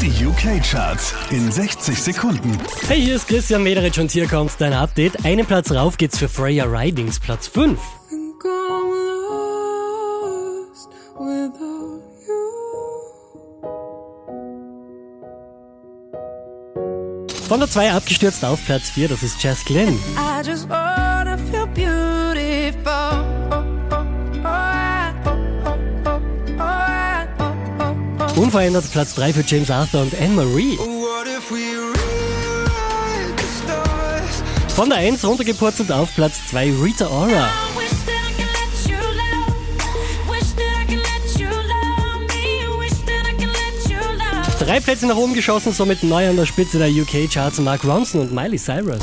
Die UK-Charts in 60 Sekunden. Hey, hier ist Christian Mederich und hier kommt dein Update. Einen Platz rauf geht's für Freya Ridings, Platz 5. think I'm lost without you. Von der 2 abgestürzt auf Platz 4, das ist Jess Glynn. Unverändert Platz 3 für James Arthur und Anne-Marie. Von der 1 runtergepurzelt auf Platz 2 Rita Ora. Drei Plätze nach oben geschossen, somit neu an der Spitze der UK-Charts Mark Ronson und Miley Cyrus.